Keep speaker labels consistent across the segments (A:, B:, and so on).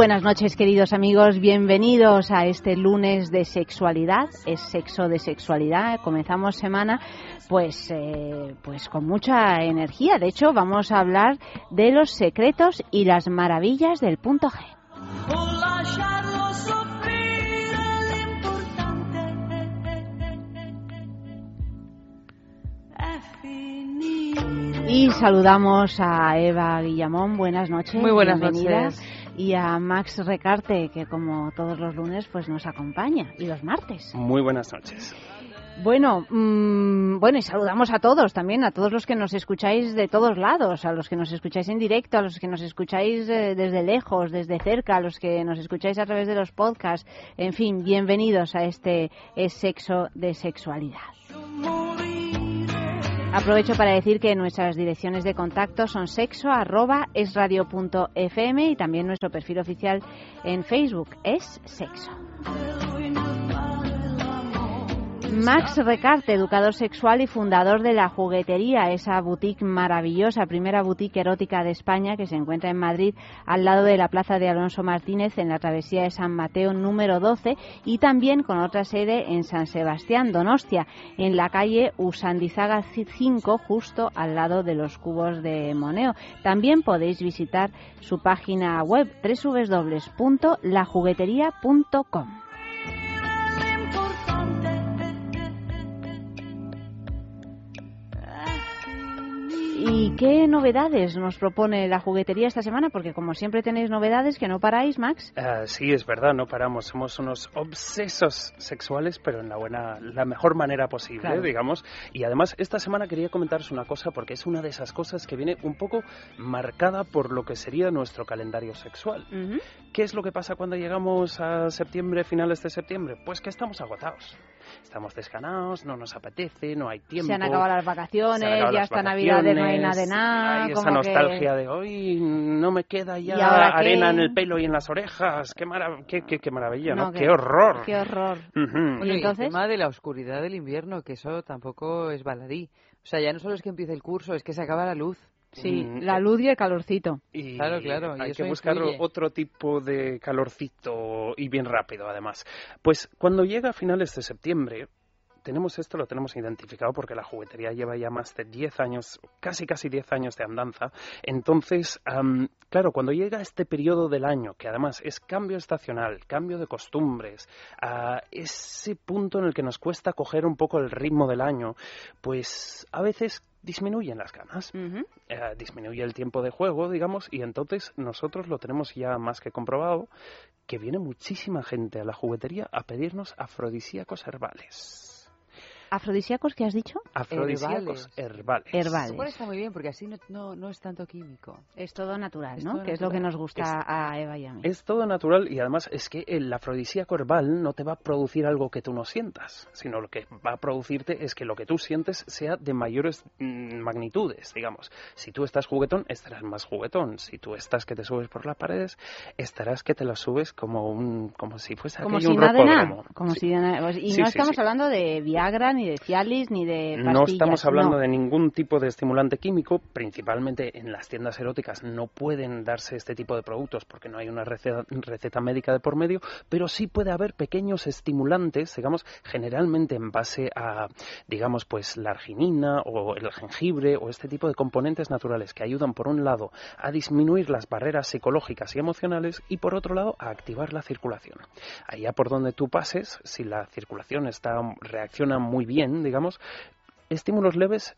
A: Buenas noches, queridos amigos. Bienvenidos a este lunes de sexualidad. Es sexo de sexualidad. Comenzamos semana, pues, eh, pues con mucha energía. De hecho, vamos a hablar de los secretos y las maravillas del punto G. Y saludamos a Eva Guillamón. Buenas noches.
B: Muy buenas
A: Bienvenida.
B: noches
A: y a Max Recarte, que como todos los lunes pues nos acompaña, y los martes.
C: Muy buenas noches.
A: Bueno, mmm, bueno, y saludamos a todos también, a todos los que nos escucháis de todos lados, a los que nos escucháis en directo, a los que nos escucháis eh, desde lejos, desde cerca, a los que nos escucháis a través de los podcasts. En fin, bienvenidos a este es sexo de sexualidad. Aprovecho para decir que nuestras direcciones de contacto son sexo@esradio.fm y también nuestro perfil oficial en Facebook es sexo. Max Recarte, educador sexual y fundador de La Juguetería, esa boutique maravillosa, primera boutique erótica de España que se encuentra en Madrid, al lado de la Plaza de Alonso Martínez, en la travesía de San Mateo número 12, y también con otra sede en San Sebastián, Donostia, en la calle Usandizaga 5, justo al lado de los cubos de Moneo. También podéis visitar su página web www.lajuguetería.com. ¿Y qué novedades nos propone la juguetería esta semana? Porque como siempre tenéis novedades que no paráis, Max.
C: Uh, sí, es verdad, no paramos. Somos unos obsesos sexuales, pero en la buena, la mejor manera posible, claro. digamos. Y además esta semana quería comentaros una cosa porque es una de esas cosas que viene un poco marcada por lo que sería nuestro calendario sexual. Uh -huh. ¿Qué es lo que pasa cuando llegamos a septiembre, finales de septiembre? Pues que estamos agotados. Estamos descanados, no nos apetece, no hay tiempo.
A: Se han acabado las vacaciones,
C: acabado
A: ya
C: las
A: está Navidad no hay nada de nada.
C: Hay esa nostalgia
A: que...
C: de hoy no me queda ya
A: qué?
C: arena en el pelo y en las orejas. Qué, marav qué, qué, qué maravilla, ¿no?
A: No,
C: qué, horror.
A: Qué horror.
C: Uh -huh.
A: ¿Y entonces?
B: el tema de la oscuridad del invierno, que eso tampoco es baladí. O sea, ya no solo es que empiece el curso, es que se acaba la luz.
A: Sí,
C: Mm,
A: la luz y el calorcito.
C: Y
B: Claro, claro, y
C: Hay que buscar
B: influye.
C: otro tipo de calorcito y bien rápido, además. Pues cuando llega a finales de septiembre, tenemos esto, lo tenemos identificado porque la juguetería lleva ya más de 10 años, casi casi 10 años de andanza. Entonces, am, claro, cuando llega este periodo del año, que además es cambio estacional, cambio de costumbres, a ese punto en el que nos cuesta coger un poco el ritmo del año, pues a veces disminuyen las ganas, eh, disminuye el tiempo de juego, digamos, y entonces nosotros lo tenemos ya más que comprobado, que viene muchísima gente a la juguetería a pedirnos afrodisíacos herbales.
A: ¿Afrodisíacos qué has dicho?
C: Afrodisíacos herbales.
A: Herbales.
B: Igual está muy bien, porque así no, no, no es tanto químico.
A: Es todo natural,
B: Es
A: ¿no?
B: todo
A: que es lo que
B: natural.
A: nos gusta a Eva y a mí.
C: Es todo natural y además es que el afrodisíaco herbal no te va a producir algo que tú no sientas, sino lo que va a producirte es que lo que tú sientes sea de mayores mm, magnitudes, digamos. Si tú estás juguetón, estarás más juguetón. Si tú estás que te subes por las paredes, estarás que te las subes como un como si fuese
A: Como
C: aquello
A: si
C: un
A: nada. Como
C: Sí.
A: si de nada- pues, y
C: Sí,
A: no
C: sí,
A: estamos
C: sí.
A: hablando de Viagra, ni de Cialis, ni de pastillas.
C: No estamos hablando
A: no.
C: de ningún tipo de estimulante químico, principalmente en las tiendas eróticas no pueden darse este tipo de productos porque no hay una receta, receta médica de por medio, pero sí puede haber pequeños estimulantes, digamos, generalmente en base a, digamos, pues la arginina o el jengibre o este tipo de componentes naturales que ayudan, por un lado, a disminuir las barreras psicológicas y emocionales y, por otro lado, a activar la circulación. Allá por donde tú pases, si la circulación está reacciona muy bien, digamos, estímulos leves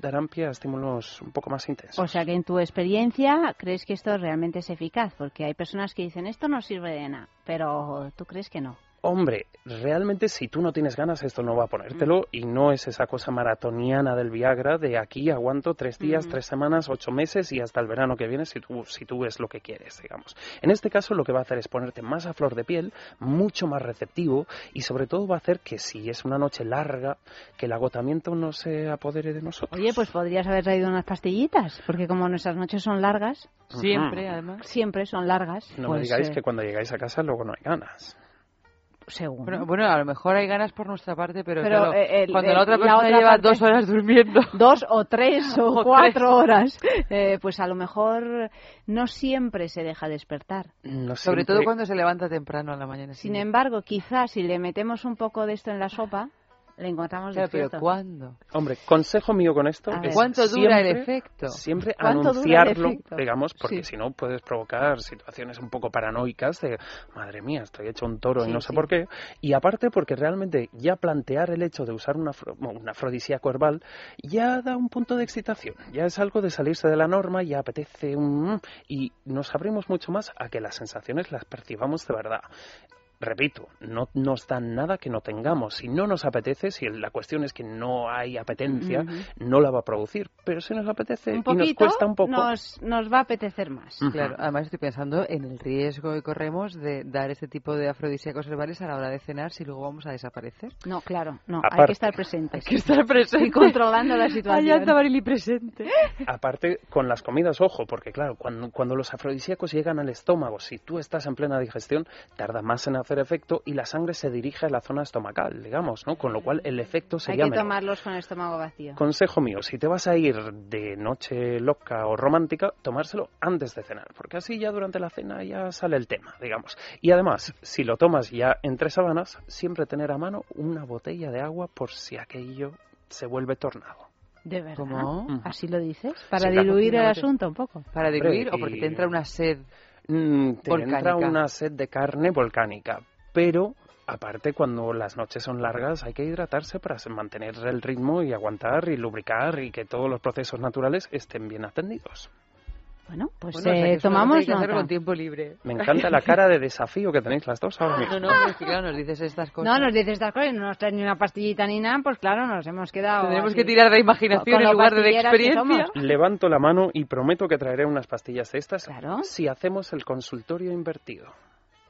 C: darán pie a estímulos un poco más intensos.
A: O sea que en tu experiencia crees que esto realmente es eficaz, porque hay personas que dicen esto no sirve de nada, pero tú crees que no.
C: Hombre, realmente si tú no tienes ganas esto no va a ponértelo
A: Mm.
C: y no es esa cosa maratoniana del Viagra de aquí aguanto tres días,
A: Mm.
C: tres semanas, ocho meses y hasta el verano que viene si tú, si tú ves lo que quieres, digamos. En este caso lo que va a hacer es ponerte más a flor de piel, mucho más receptivo y sobre todo va a hacer que si es una noche larga, que el agotamiento no se apodere de nosotros.
A: Oye, pues podrías haber traído unas pastillitas, porque como nuestras noches son largas,
B: Siempre, además.
A: siempre son largas.
C: No
A: pues,
C: me digáis
A: eh,
C: que cuando llegáis a casa luego no hay ganas.
A: Según.
B: Bueno, bueno, a lo mejor hay ganas por nuestra parte, pero,
A: Pero,
B: claro,
A: eh, el-
B: cuando
A: el-
B: la otra
A: la
B: persona
A: otra
B: lleva
A: parte-
B: dos horas durmiendo.
A: dos o tres o,
B: O
A: cuatro horas, eh, pues a lo mejor no siempre se deja despertar.
C: No
B: Sobre todo cuando se levanta temprano a la mañana.
A: Sin
B: siguiente.
A: embargo, quizás si le metemos un poco de esto en la sopa, le encontramos
B: Claro, pero. ¿cuándo?
C: Hombre, consejo mío con esto es
B: ¿Cuánto dura el
C: siempre-
B: efecto?
C: Siempre
A: ¿Cuánto dura el
C: anunciarlo,
A: efecto?
C: digamos, porque
A: Sí.
C: si no puedes provocar situaciones un poco paranoicas de, madre mía, estoy hecho un toro
A: Sí,
C: y no sé
A: sí.
C: por qué. Y aparte porque realmente ya plantear el hecho de usar una un afrodisíaco herbal ya da un punto de excitación. Ya es algo de salirse de la norma, ya apetece un... y nos abrimos mucho más a que las sensaciones las percibamos de verdad. Repito, no nos dan nada que no tengamos. Si no nos apetece, si la cuestión es que no hay apetencia, no la va a producir. Pero si nos apetece
A: Un
C: y nos
A: poquito
C: cuesta un poco.
A: nos, nos va a apetecer más.
B: Claro, además estoy pensando en el riesgo que corremos de dar este tipo de afrodisíacos herbales a la hora de cenar si luego vamos a desaparecer.
A: No, claro, no, hay
C: Aparte-
A: que estar presentes.
B: Hay que estar presente.
A: Y controlando la situación.
B: anda Marili presente.
C: Aparte, con las comidas, ojo, porque claro, cuando, cuando los afrodisíacos llegan al estómago, si tú estás en plena digestión, tarda más en hacer efecto y la sangre se dirige a la zona estomacal, digamos, ¿no? Con lo cual el efecto
A: Hay
C: sería
A: que
C: menor.
A: tomarlos con el estómago vacío.
C: Consejo mío, si te vas a ir de noche loca o romántica, tomárselo antes de cenar, porque así ya durante la cena ya sale el tema, digamos. Y además, si lo tomas ya entre sábanas, siempre tener a mano una botella de agua por si aquello se vuelve tornado.
A: ¿De verdad?
B: ¿Cómo?
A: ¿Así lo dices? Para
C: Sí, claro.
A: diluir el asunto un poco.
B: Para diluir o porque te entra una sed.
C: Mm, te entra una sed de carne volcánica, pero aparte cuando las noches son largas hay que hidratarse para mantener el ritmo y aguantar y lubricar y que todos los procesos naturales estén bien atendidos.
A: Bueno, pues
B: Bueno, o sea,
A: eh, tomamos nota.
B: con tiempo libre.
C: Me encanta la cara de desafío que tenéis las dos ahora mismo.
B: No, no, pero es que claro, nos dices estas cosas.
A: No, nos dices estas cosas y no nos traes ni una pastillita ni nada, pues claro, nos hemos quedado.
B: Tendremos
A: así.
B: que tirar de imaginación en lugar de de experiencia.
C: Levanto la mano y prometo que traeré unas pastillas de estas
A: Claro.
C: si hacemos el consultorio invertido.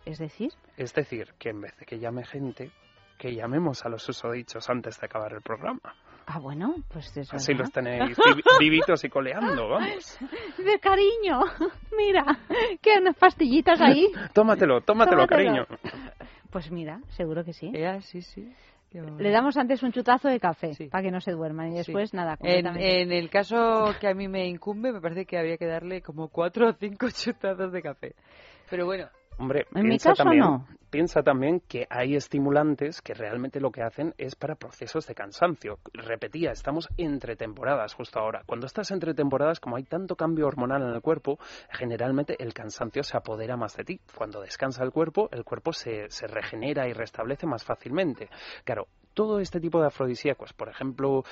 A: Es decir,
C: Es decir, que en vez de que llame gente, que llamemos a los susodichos antes de acabar el programa.
A: Ah, bueno, pues es
C: Así
A: verdad.
C: los tenéis vivi- vivitos y coleando, vamos.
A: De cariño, mira, que unas pastillitas ahí.
C: Tómatelo, tómatelo,
A: Tómatelo.
C: cariño.
A: Pues mira, seguro que sí.
B: Ya, sí, sí. Bueno.
A: Le damos antes un chutazo de café
B: Sí.
A: para que no se duerman y
B: Sí.
A: después nada,
B: En,
A: completamente.
B: en el caso que a mí me incumbe, me parece que habría que darle como cuatro o cinco chutazos de café. Pero bueno,
C: Hombre,
A: En mi
C: piensa
A: caso,
C: también,
A: no.
C: piensa también que hay estimulantes que realmente lo que hacen es para procesos de cansancio. Repetía, estamos entre temporadas justo ahora. Cuando estás entre temporadas, como hay tanto cambio hormonal en el cuerpo, generalmente el cansancio se apodera más de ti. Cuando descansa el cuerpo, el cuerpo se, se regenera y restablece más fácilmente. Claro, todo este tipo de afrodisíacos, por ejemplo,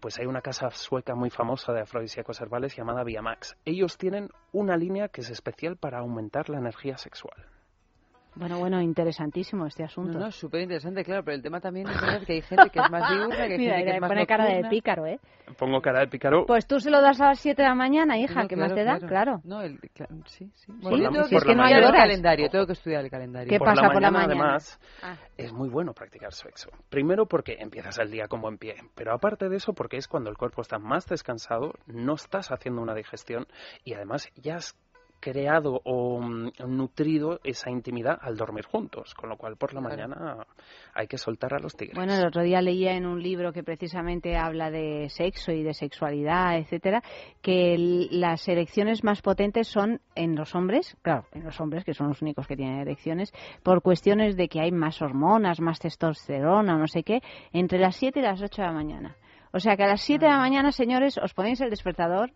C: pues hay una casa sueca muy famosa de afrodisíacos herbales llamada Viamax. Ellos tienen una línea que es especial para aumentar la energía sexual.
A: Bueno, bueno, interesantísimo este asunto.
B: no, no, súper interesante, claro, pero el tema también es que hay gente que es más diurna, que hay
A: Mira,
B: gente que
A: mira,
B: es más
A: pone cara de
B: nocturna.
A: pícaro, ¿eh?
C: Pongo cara de pícaro.
A: Pues tú se lo das a las 7 de la mañana, hija,
B: No,
A: ¿qué
B: claro,
A: más te da? Claro.
B: No, el, cla- sí, sí.
C: Por
B: Bueno,
C: la-
B: yo tengo
C: por
B: que
C: la
B: estudiar
C: mañana.
B: el
A: horas.
B: calendario, tengo que estudiar el calendario.
A: ¿Qué
C: por
A: pasa
C: la
A: por la
C: mañana, además,
A: Ah.
C: es muy bueno practicar sexo. Primero porque empiezas el día como en pie, pero aparte de eso porque es cuando el cuerpo está más descansado, no estás haciendo una digestión y además ya has creado o mm, nutrido esa intimidad al dormir juntos, con lo cual por la
B: Claro.
C: mañana hay que soltar a los tigres.
A: Bueno, el otro día leía en un libro que precisamente habla de sexo y de sexualidad, etcétera, que el- las erecciones más potentes son en los hombres, claro, en los hombres que son los únicos que tienen erecciones, por cuestiones de que hay más hormonas, más testosterona, no sé qué, entre las 7 y las 8 de la mañana. O sea que a las 7 de la mañana, señores, os ponéis el despertador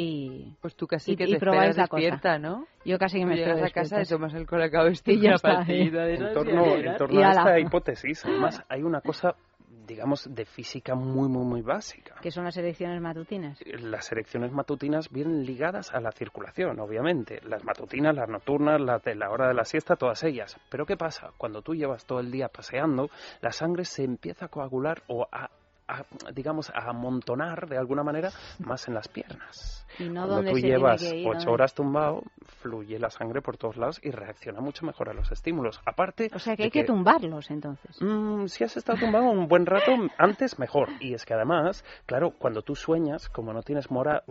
A: y
B: Pues tú casi
A: Y-
B: que te
A: probáis la cosa.
B: despierta, ¿no?
A: yo casi que me
B: llegas
A: espero
B: a casa y tomas el colacao este
A: Y ya está, ¿eh?
C: en torno,
B: a
C: en torno a esta hipótesis, además, hay una cosa digamos, de física muy, muy, muy básica.
A: ¿Qué son las elecciones matutinas?
C: Las elecciones matutinas vienen ligadas a la circulación, obviamente. Las matutinas, las nocturnas, las de la hora de la siesta, todas ellas. Pero ¿qué pasa? Cuando tú llevas todo el día paseando, la sangre se empieza a coagular o a digamos, a amontonar de alguna manera más en las piernas.
A: Y no
C: Cuando tú llevas ocho horas tumbado, fluye la sangre por todos lados y reacciona mucho mejor a los estímulos. Aparte.
A: O sea que hay que, tumbarlos entonces.
C: Mm, si has estado tumbado un buen rato, antes mejor. Y es que además, claro, cuando tú sueñas, como no tienes moral,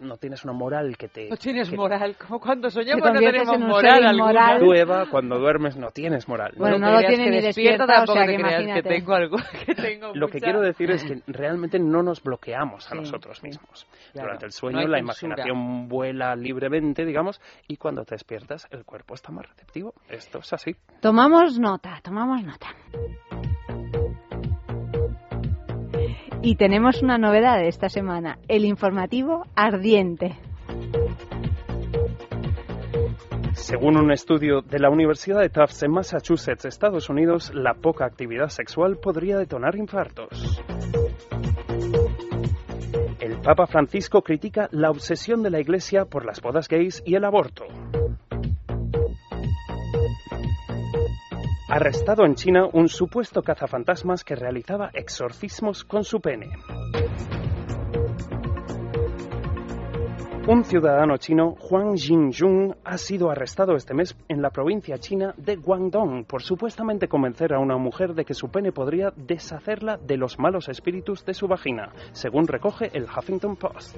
C: no, tienes una moral que te.
B: No tienes moral, como cuando soñamos no tenemos moral
C: alguna. Tú, Eva, cuando duermes no tienes moral.
A: Bueno, no, lo tienes ni despierta, tampoco o sea, que,
B: que tengo algo, que tengo
C: Lo que quiero decir es que realmente no nos bloqueamos a nosotros mismos. Durante el sueño la imaginación vuela libremente, digamos, y cuando te despiertas el cuerpo está más receptivo. Esto es así.
A: Tomamos nota, tomamos nota. Y tenemos una novedad esta semana, el informativo ardiente.
C: Según un estudio de la Universidad de Tufts en Massachusetts, Estados Unidos, la poca actividad sexual podría detonar infartos. El Papa Francisco critica la obsesión de la Iglesia por las bodas gays y el aborto. Arrestado en China un supuesto cazafantasmas que realizaba exorcismos con su pene. Un ciudadano chino, Huang Jingjun, ha sido arrestado este mes en la provincia china de Guangdong por supuestamente convencer a una mujer de que su pene podría deshacerla de los malos espíritus de su vagina, según recoge el Huffington Post.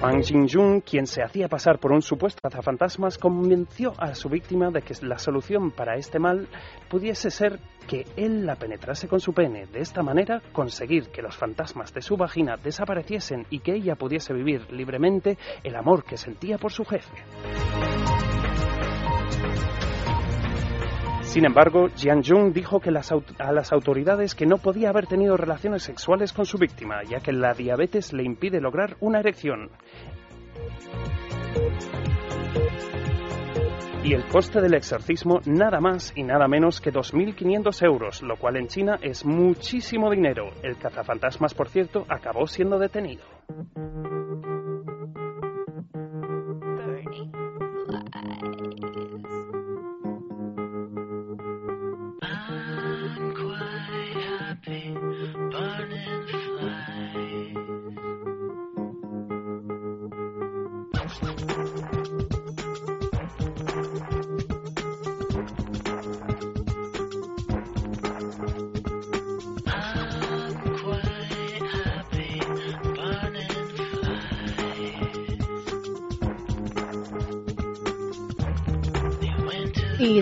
C: Wang Jingjun, quien se hacía pasar por un supuesto cazafantasmas, convenció a su víctima de que la solución para este mal pudiese ser que él la penetrase con su pene. De esta manera, conseguir que los fantasmas de su vagina desapareciesen y que ella pudiese vivir libremente el amor que sentía por su jefe. Sin embargo, Jian Jung dijo que a las autoridades que no podía haber tenido relaciones sexuales con su víctima, ya que la diabetes le impide lograr una erección. Y el coste del exorcismo nada más y nada menos que 2.500 euros, lo cual en China es muchísimo dinero. El cazafantasmas, por cierto, acabó siendo detenido.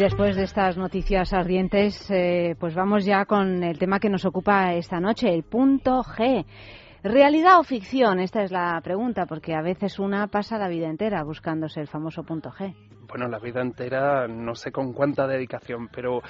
A: Después de estas noticias ardientes, eh, pues vamos ya con el tema que nos ocupa esta noche, el punto G. ¿Realidad o ficción? Esta es la pregunta, porque a veces una pasa la vida entera buscándose el famoso punto G
C: bueno, la vida entera, no sé con cuánta dedicación, pero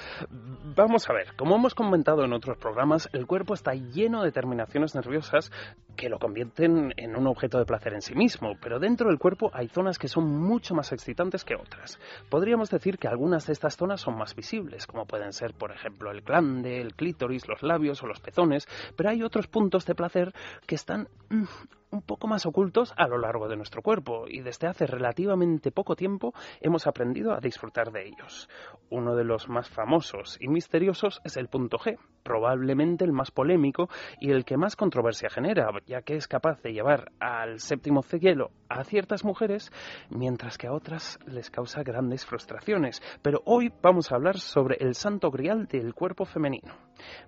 C: vamos a ver, como hemos comentado en otros programas, el cuerpo está lleno de terminaciones nerviosas que lo convierten en un objeto de placer en sí mismo, pero dentro del cuerpo hay zonas que son mucho más excitantes que otras. Podríamos decir que algunas de estas zonas son más visibles, como pueden ser, por ejemplo, el glande, el clítoris, los labios o los pezones, pero hay otros puntos de placer que están mm, un poco más ocultos a lo largo de nuestro cuerpo y desde hace relativamente poco tiempo hemos aprendido a disfrutar de ellos. Uno de los más famosos y misteriosos es el punto G, probablemente el más polémico y el que más controversia genera, ya que es capaz de llevar al séptimo cielo a ciertas mujeres, mientras que a otras les causa grandes frustraciones. Pero hoy vamos a hablar sobre el santo grial del cuerpo femenino.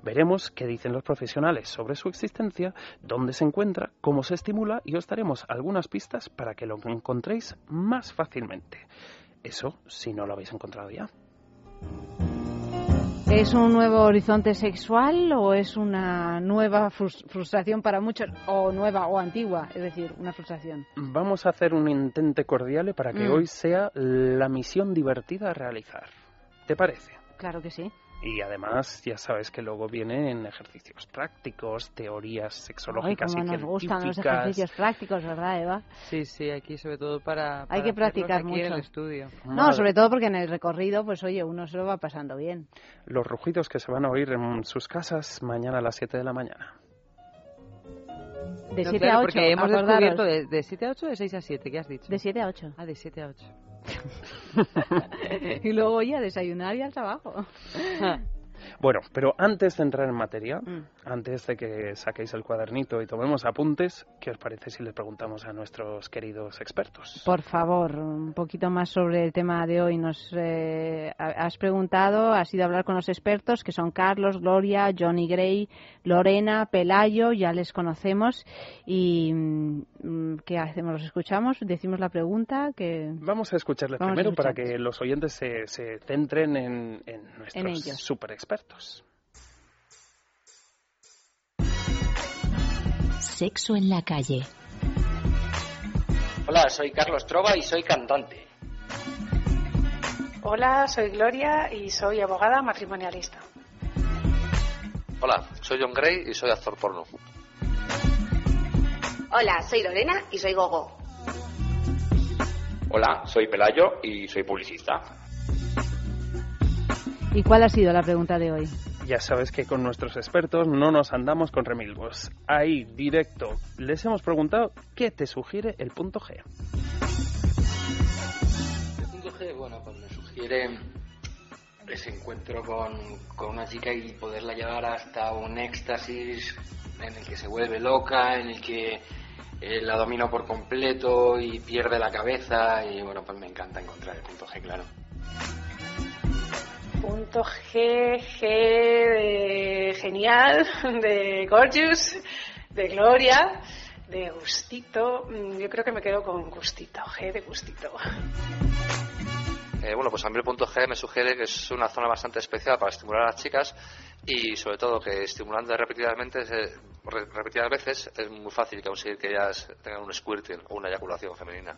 C: Veremos qué dicen los profesionales sobre su existencia, dónde se encuentra, cómo se estimula y os daremos algunas pistas para que lo encontréis más fácilmente. Eso si no lo habéis encontrado ya.
A: ¿Es un nuevo horizonte sexual o es una nueva frustración para muchos, o nueva o antigua, es decir, una frustración?
C: Vamos a hacer un intento cordial para que mm. hoy sea la misión divertida a realizar. ¿Te parece?
A: Claro que sí.
C: Y además, ya sabes que luego vienen ejercicios prácticos, teorías sexológicas
A: Ay,
C: y
A: nos gustan los
C: científicas.
A: ejercicios prácticos, ¿verdad, Eva?
B: Sí, sí, aquí sobre todo para,
A: Hay
B: para
A: que
B: hacerlos
A: practicar
B: aquí en el
A: mucho.
B: estudio.
A: No,
C: Madre.
A: sobre todo porque en el recorrido, pues oye, uno se lo va pasando bien.
C: Los rugidos que se van a oír en sus casas mañana a las 7 de la mañana.
A: De
B: No,
A: 7
B: claro,
A: a 8,
B: porque hemos
A: acordaros.
B: descubierto de, de 7 a 8 o de 6 a 7, ¿qué has dicho?
A: De 7 a 8.
B: Ah, de 7 a 8.
A: y luego, oye, a desayunar y al trabajo.
C: Bueno, pero antes de entrar en materia,
A: Mm.
C: antes de que saquéis el cuadernito y tomemos apuntes, ¿qué os parece si les preguntamos a nuestros queridos expertos?
A: Por favor, un poquito más sobre el tema de hoy. Nos eh, ha- has preguntado, has ido a hablar con los expertos, que son Carlos, Gloria, Johnny Gray, Lorena, Pelayo, ya les conocemos. ¿Y mm, qué hacemos? ¿Los escuchamos? ¿Decimos la pregunta? que
C: Vamos a escucharles
A: Vamos a
C: primero para que los oyentes se, se centren en, en nuestros
A: En
C: super expertos.
D: Sexo en la calle.
E: Hola, soy Carlos Trova y soy cantante.
F: Hola, soy Gloria y soy abogada matrimonialista.
G: Hola, soy John Gray y soy actor porno.
H: Hola, soy Lorena y soy Gogo.
I: Hola, soy Pelayo y soy publicista.
A: ¿Y cuál ha sido la pregunta de hoy?
C: Ya sabes que con nuestros expertos no nos andamos con remilgos. Ahí, directo, les hemos preguntado qué te sugiere el punto G.
E: El punto G, bueno, pues me sugiere ese encuentro con, con una chica y poderla llevar hasta un éxtasis en el que se vuelve loca, en el que eh, la domino por completo y pierde la cabeza y bueno, pues me encanta encontrar el punto G, claro.
F: Punto G, G de genial, de gorgeous, de gloria, de gustito. Mm, Yo creo que me quedo con gustito, G de gustito.
G: Eh, bueno, pues a punto G me sugiere que es una zona bastante especial para estimular a las chicas y sobre todo que estimulando repetidamente, eh, re- repetidas veces es muy fácil conseguir que ellas tengan un squirting o una eyaculación femenina.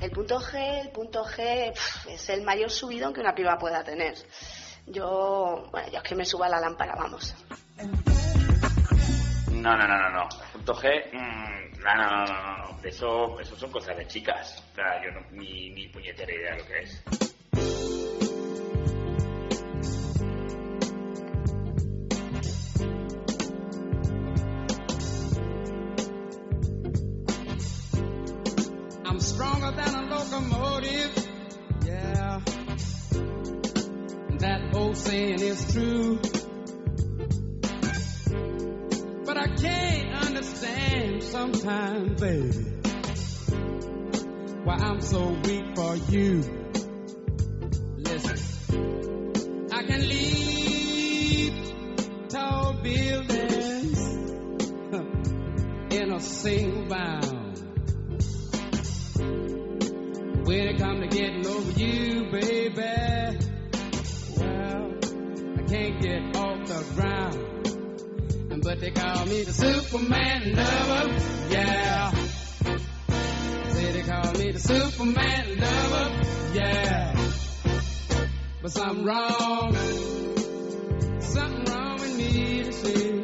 H: El punto G, el punto G es el mayor subidón que una piba pueda tener. Yo, bueno, yo es que me suba la lámpara, vamos.
I: No, no, no, no, no. Punto G, mm, no, no, no, no, Eso, eso son cosas de chicas. O sea, yo no, ni, ni puñetera idea de lo que es.
J: Saying is true. But I can't understand sometimes, baby, why I'm so weak for you. Call me the Superman lover, yeah. Say they call me the Superman lover, yeah. But something wrong, something wrong with me to see.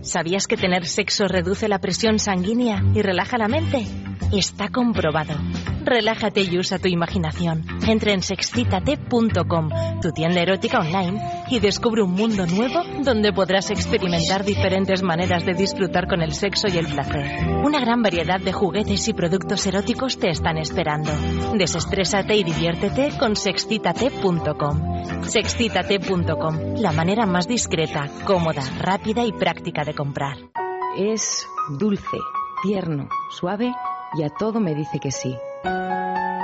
K: ¿Sabías que tener sexo reduce la presión sanguínea y relaja la mente? Está comprobado. Relájate y usa tu imaginación. Entra en sexcitate.com, tu tienda erótica online, y descubre un mundo nuevo donde podrás experimentar diferentes maneras de disfrutar con el sexo y el placer. Una gran variedad de juguetes y productos eróticos te están esperando. Desestrésate y diviértete con sexcitate.com. Sexcitate.com, la manera más discreta, cómoda, rápida y práctica de comprar.
L: Es dulce, tierno, suave y a todo me dice que sí.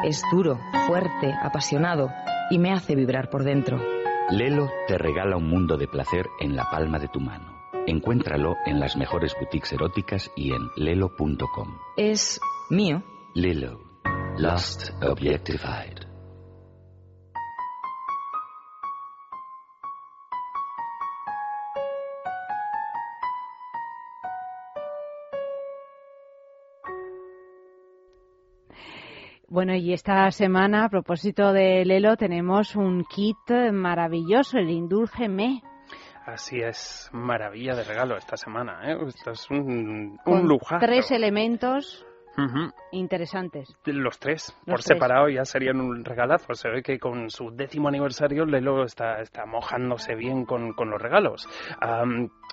L: Es duro, fuerte, apasionado y me hace vibrar por dentro.
M: Lelo te regala un mundo de placer en la palma de tu mano. Encuéntralo en las mejores boutiques eróticas y en lelo.com.
L: Es mío.
M: Lelo. Lost Objectified.
A: Bueno, y esta semana, a propósito de Lelo, tenemos un kit maravilloso, el Indúlgeme.
C: Así es, maravilla de regalo esta semana, ¿eh? Esto es un,
A: Con
C: un lujazo.
A: Tres elementos Interesantes.
C: Los tres,
A: Los
C: por
A: tres.
C: separado, ya serían un regalazo. Se ve que con su décimo aniversario Lelo está, está mojándose bien con, con los regalos.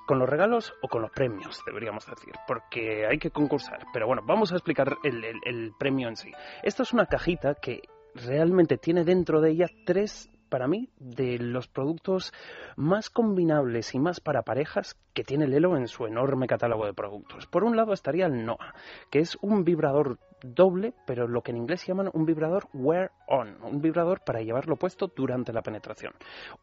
C: Con los regalos o con los premios, deberíamos decir, porque hay que concursar. Pero bueno, vamos a explicar el, el- el premio en sí. Esto es una cajita que realmente tiene dentro de ella tres, para mí, de los productos más combinables y más para parejas que tiene Lelo en su enorme catálogo de productos. Por un lado estaría el Noah, que es un vibrador doble, pero lo que en inglés llaman un vibrador wear on, un vibrador para llevarlo puesto durante la penetración.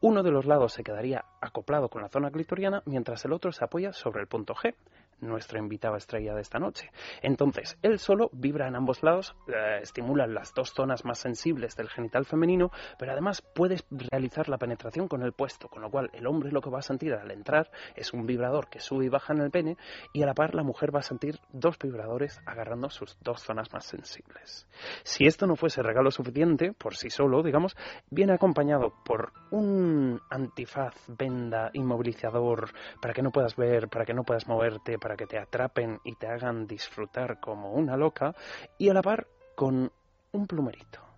C: Uno de los lados se quedaría acoplado con la zona clitoriana, mientras el otro se apoya sobre el punto G, nuestra invitada estrella de esta noche. Entonces, él solo vibra en ambos lados, eh, estimula las dos zonas más sensibles del genital femenino, pero además puedes realizar la penetración con el puesto, con lo cual el hombre lo que va a sentir al entrar es un vibrador que sube y baja en el pene y a la par la mujer va a sentir dos vibradores agarrando sus dos zonas más sensibles. Si esto no fuese regalo suficiente por sí solo, digamos, viene acompañado por un antifaz, venda, inmovilizador para que no puedas ver, para que no puedas moverte, para que te atrapen y te hagan disfrutar como una loca y a la par con un plumerito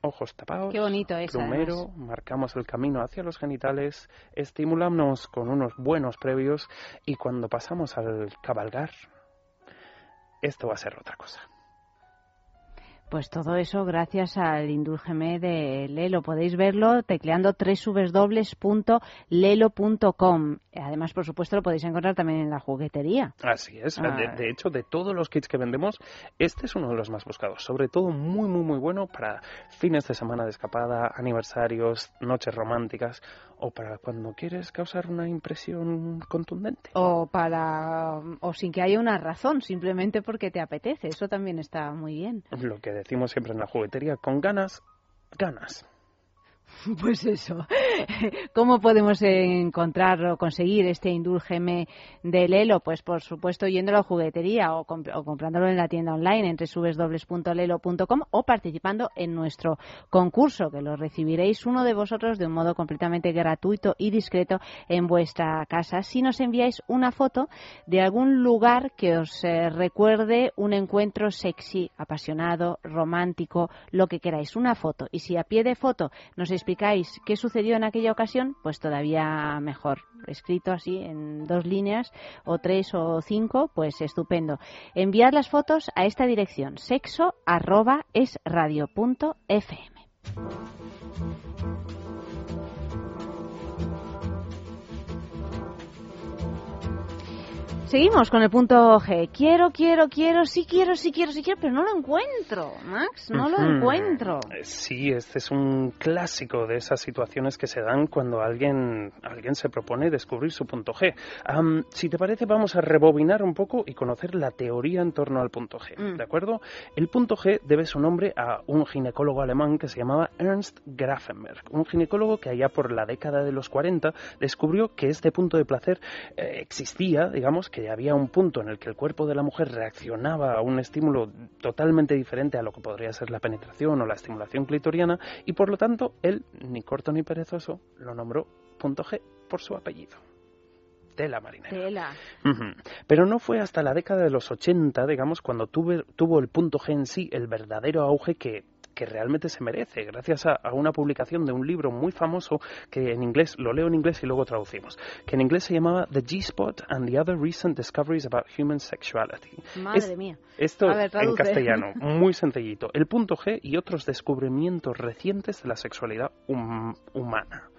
C: ojos tapados,
A: Qué bonito es,
C: plumero,
A: además.
C: marcamos el camino hacia los genitales, estimulamos con unos buenos previos y cuando pasamos al cabalgar, esto va a ser otra cosa.
A: Pues todo eso gracias al Indúlgeme de Lelo. Podéis verlo tecleando www.lelo.com. Además, por supuesto, lo podéis encontrar también en la juguetería.
C: Así es,
A: Ah.
C: de, de hecho, de todos los kits que vendemos, este es uno de los más buscados, sobre todo muy, muy, muy bueno para fines de semana de escapada, aniversarios, noches románticas o para cuando quieres causar una impresión contundente.
A: O para o sin que haya una razón, simplemente porque te apetece. Eso también está muy bien.
C: Lo que decimos siempre en la juguetería, con ganas, ganas.
A: Pues eso. ¿Cómo podemos encontrar o conseguir este Indúlgeme de Lelo? Pues por supuesto yendo a la juguetería o, comp- o comprándolo en la tienda online en www.lelo.com o participando en nuestro concurso, que lo recibiréis uno de vosotros de un modo completamente gratuito y discreto en vuestra casa si nos enviáis una foto de algún lugar que os eh, recuerde un encuentro sexy, apasionado, romántico, lo que queráis, una foto. Y si a pie de foto nos explicáis qué sucedió en aquella ocasión, pues todavía mejor. Escrito así en dos líneas o tres o cinco, pues estupendo. Enviad las fotos a esta dirección sexo. Seguimos con el punto G. Quiero, quiero, quiero, sí quiero, sí quiero, sí quiero, pero no lo encuentro, Max, no lo encuentro.
C: Eh, Sí, este es un clásico de esas situaciones que se dan cuando alguien, alguien se propone descubrir su punto G. Am, si te parece, vamos a rebobinar un poco y conocer la teoría en torno al punto G.
N: Mm.
C: ¿De acuerdo? El punto G debe su nombre a un ginecólogo alemán que se llamaba Ernst Grafenberg, un ginecólogo que allá por la década de los 40 descubrió que este punto de placer eh, existía, digamos, que había un punto en el que el cuerpo de la mujer reaccionaba a un estímulo totalmente diferente a lo que podría ser la penetración o la estimulación clitoriana y por lo tanto él, ni corto ni perezoso, lo nombró punto G por su apellido. Tela marinera.
A: Tela.
C: Pero no fue hasta la década de los 80, digamos, cuando tuve- tuvo el punto G en sí el verdadero auge que, que realmente se merece, gracias a, a una publicación de un libro muy famoso que en inglés, lo leo en inglés y luego traducimos, que en inglés se llamaba The G-Spot and the Other Recent Discoveries About Human Sexuality.
A: Madre
C: Es-
A: mía.
C: Esto
A: ver,
C: en castellano, muy sencillito. El punto G y otros descubrimientos recientes de la sexualidad hum- humana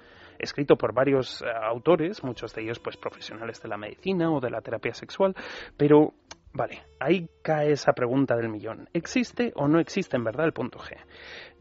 C: escrito por varios eh, autores, muchos de ellos pues profesionales de la medicina o de la terapia sexual, pero vale, ahí cae esa pregunta del millón. ¿Existe o no existe en verdad el punto G?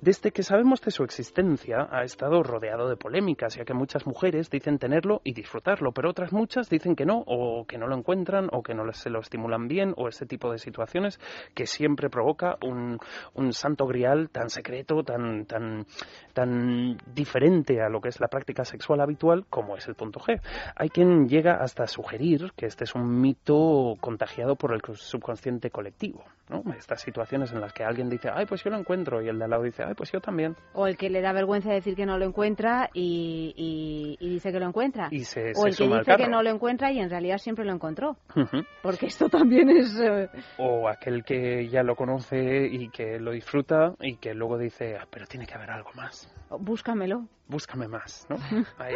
C: Desde que sabemos de su existencia ha estado rodeado de polémicas, ya que muchas mujeres dicen tenerlo y disfrutarlo, pero otras muchas dicen que no, o que no lo encuentran, o que no se lo estimulan bien, o ese tipo de situaciones que siempre provoca un, un santo grial tan secreto, tan, tan, tan diferente a lo que es la práctica sexual habitual como es el punto G. Hay quien llega hasta sugerir que este es un mito contagiado por el subconsciente colectivo, ¿no? Estas situaciones en las que alguien dice, ay, pues yo lo encuentro, y el de al lado dice, ay, pues yo también.
A: O el que le da vergüenza decir que no lo encuentra y, y- y dice que lo encuentra.
C: Y se-
A: o
C: se
A: el que dice que no lo encuentra y en realidad siempre lo encontró.
C: Ujú.
A: Porque esto también es... eh,
C: O aquel que ya lo conoce y que lo disfruta y que luego dice, "Ah, pero tiene que haber algo más.
A: búscamelo.
C: Búscame más, ¿no? Ahí.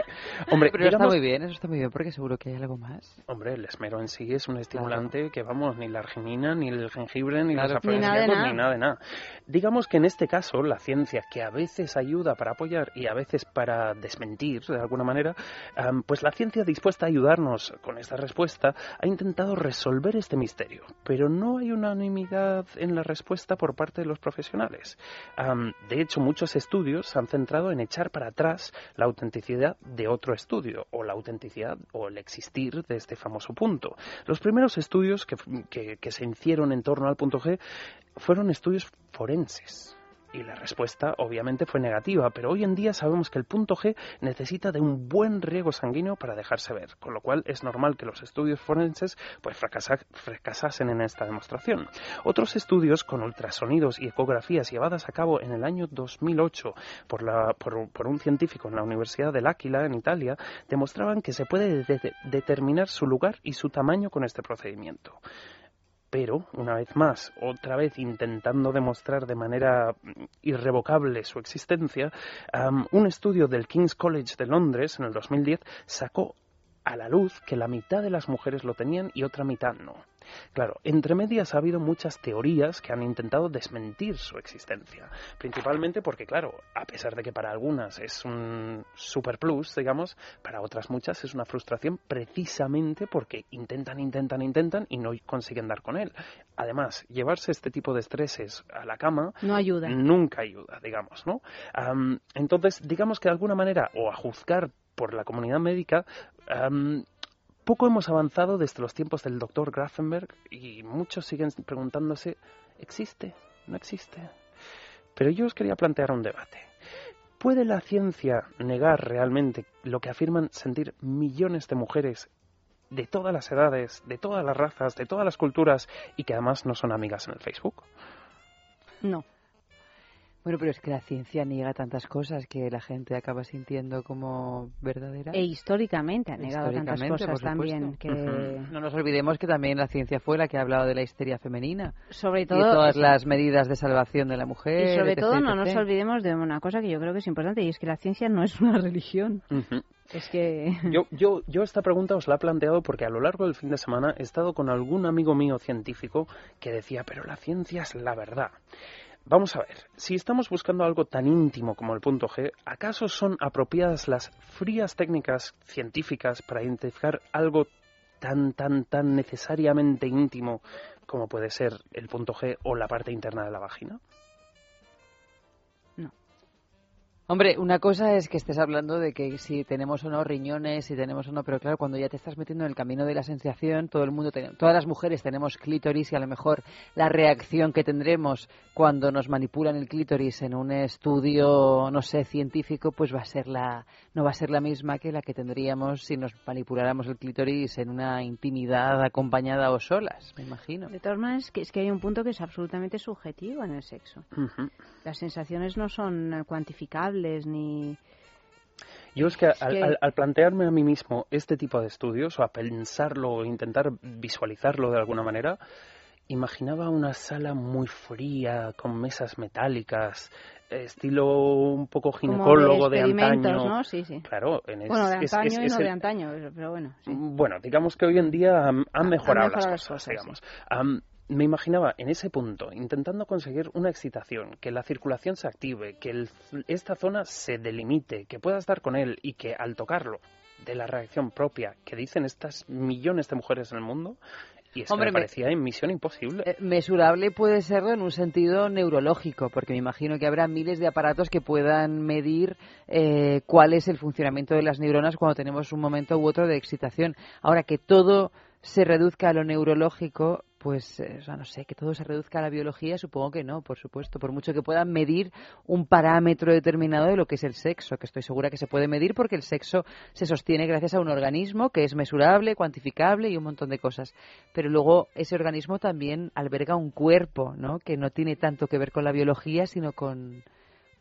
C: Hombre,
B: Pero está
C: digamos-
B: muy bien, eso está muy bien, porque seguro que hay algo más.
C: Hombre, el esmero en sí es un estimulante que, vamos, ni la arginina, ni el jengibre, ni
B: Claro.
C: los
B: Ni nada de nada.
C: ni nada de nada. Digamos que en este caso, la ciencia, que a veces ayuda para apoyar y a veces para desmentir, de alguna manera, pues la ciencia dispuesta a ayudarnos con esta respuesta ha intentado resolver este misterio. Pero no hay unanimidad en la respuesta por parte de los profesionales. De hecho, muchos estudios se han centrado en echar para atrás la autenticidad de otro estudio o la autenticidad o el existir de este famoso punto. Los primeros estudios que, que- que se hicieron en torno al punto G fueron estudios forenses. Y la respuesta obviamente fue negativa, pero hoy en día sabemos que el punto G necesita de un buen riego sanguíneo para dejarse ver, con lo cual es normal que los estudios forenses pues fracasa- fracasasen en esta demostración. Otros estudios con ultrasonidos y ecografías llevadas a cabo en el año 2008 por, la- por- un científico en la Universidad del Áquila, en Italia, demostraban que se puede de- de- determinar su lugar y su tamaño con este procedimiento pero, una vez más, otra vez intentando demostrar de manera irrevocable su existencia, un estudio del King's College de Londres en el 2010 sacó a la luz que la mitad de las mujeres lo tenían y otra mitad no. Claro, entre medias ha habido muchas teorías que han intentado desmentir su existencia, principalmente porque, claro, a pesar de que para algunas es un super plus, digamos, para otras muchas es una frustración precisamente porque intentan, intentan, intentan y no consiguen dar con él. Además, llevarse este tipo de estreses a la cama
A: No ayuda.
C: nunca ayuda, digamos, ¿no? Entonces, digamos que de alguna manera, o a juzgar por la comunidad médica, am, poco hemos avanzado desde los tiempos del doctor Grafenberg y muchos siguen preguntándose, ¿existe? ¿No existe? Pero yo os quería plantear un debate. ¿Puede la ciencia negar realmente lo que afirman sentir millones de mujeres de todas las edades, de todas las razas, de todas las culturas y que además no son amigas en el Facebook?
A: No.
B: Bueno, pero es que la ciencia niega tantas cosas que la gente acaba sintiendo como verdaderas.
A: E históricamente ha negado tantas cosas también.
B: No nos olvidemos que también la ciencia fue la que ha hablado de la histeria femenina.
A: Sobre
B: Y
A: todo-
B: todas
A: sí.
B: las medidas de salvación de la mujer.
A: Y sobre
B: etc,
A: todo no nos olvidemos de una cosa que yo creo que es importante y es que la ciencia no es una religión. Es que...
C: Yo, yo, yo esta pregunta os la he planteado porque a lo largo del fin de semana he estado con algún amigo mío científico que decía, pero la ciencia es la verdad. Vamos a ver, si estamos buscando algo tan íntimo como el punto G, ¿acaso son apropiadas las frías técnicas científicas para identificar algo tan, tan, tan necesariamente íntimo como puede ser el punto G o la parte interna de la vagina?
B: Hombre, una cosa es que estés hablando de que si tenemos o no riñones, si tenemos o no, pero claro, cuando ya te estás metiendo en el camino de la sensación, todo el mundo, todas las mujeres tenemos clítoris y a lo mejor la reacción que tendremos cuando nos manipulan el clítoris en un estudio, no sé, científico, pues va a ser la, no va a ser la misma que la que tendríamos si nos manipuláramos el clítoris en una intimidad acompañada o solas, me imagino.
A: De todas maneras, que es que hay un punto que es absolutamente subjetivo en el sexo. Las sensaciones no son cuantificables ni...
C: Yo es que, Al, plantearme a mí mismo este tipo de estudios, o a pensarlo, o intentar visualizarlo de alguna manera, imaginaba una sala muy fría, con mesas metálicas, estilo un poco ginecólogo de, antaño.
A: ¿no? Sí, sí.
C: Claro,
A: en bueno, de antaño y no de antaño, pero bueno.
C: Bueno, digamos que hoy en día han, mejorado, las cosas, digamos me imaginaba en ese punto intentando conseguir una excitación, que la circulación se active, que esta zona se delimite, que pueda estar con él y que al tocarlo de la reacción propia que dicen estas millones de mujeres en el mundo, y eso me parecía en misión imposible.
B: Eh, mesurable puede serlo en un sentido neurológico, porque me imagino que habrá miles de aparatos que puedan medir eh, cuál es el funcionamiento de las neuronas cuando tenemos un momento u otro de excitación. Ahora que todo se reduzca a lo neurológico, pues, eh, o no sé, que todo se reduzca a la biología, supongo que no, por supuesto, por mucho que puedan medir un parámetro determinado de lo que es el sexo, que estoy segura que se puede medir porque el sexo se sostiene gracias a un organismo que es mesurable, cuantificable y un montón de cosas. Pero luego ese organismo también alberga un cuerpo, ¿no? Que no tiene tanto que ver con la biología, sino con,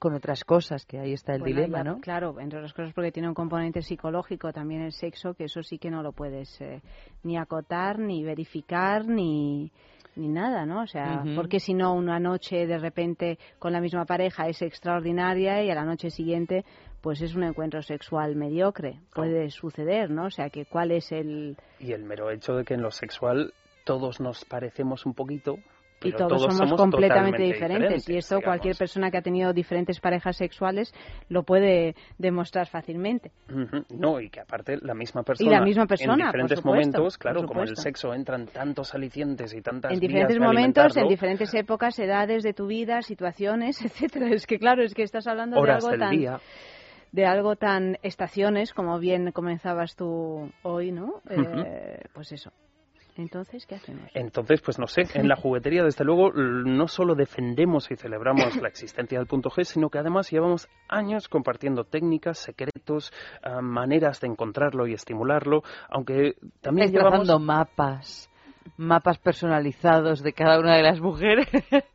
B: con otras cosas, que ahí está el dilema, ¿no?
A: Claro, entre otras cosas porque tiene un componente psicológico también el sexo, que eso sí que no lo puedes eh, ni acotar, ni verificar, ni, ni nada, ¿no? O sea, porque si no una noche de repente con la misma pareja es extraordinaria y a la noche siguiente pues es un encuentro sexual mediocre. Puede suceder, ¿no? O sea, que cuál es el...
C: Y el mero hecho de que en lo sexual todos nos parecemos un poquito,
A: y todos, somos, completamente diferentes. Y esto cualquier persona que ha tenido diferentes parejas sexuales lo puede demostrar fácilmente.
C: No, y que aparte la misma persona.
A: Y la misma persona.
C: En diferentes momentos, claro, como el sexo entran tantos alicientes y tantas.
A: En diferentes momentos, en diferentes épocas, edades de tu vida, situaciones, etcétera. Es que claro, es que estás hablando de algo tan. de algo tan estaciones, como bien comenzabas tú hoy, ¿no? Eh, pues eso, entonces, ¿qué hacemos?
C: Entonces, pues no sé, en la juguetería, desde luego, no solo defendemos y celebramos la existencia del punto G, sino que además llevamos años compartiendo técnicas, secretos, ah, maneras de encontrarlo y estimularlo, aunque también
B: Estáis
C: llevamos...
B: mapas mapas personalizados de cada una de las mujeres.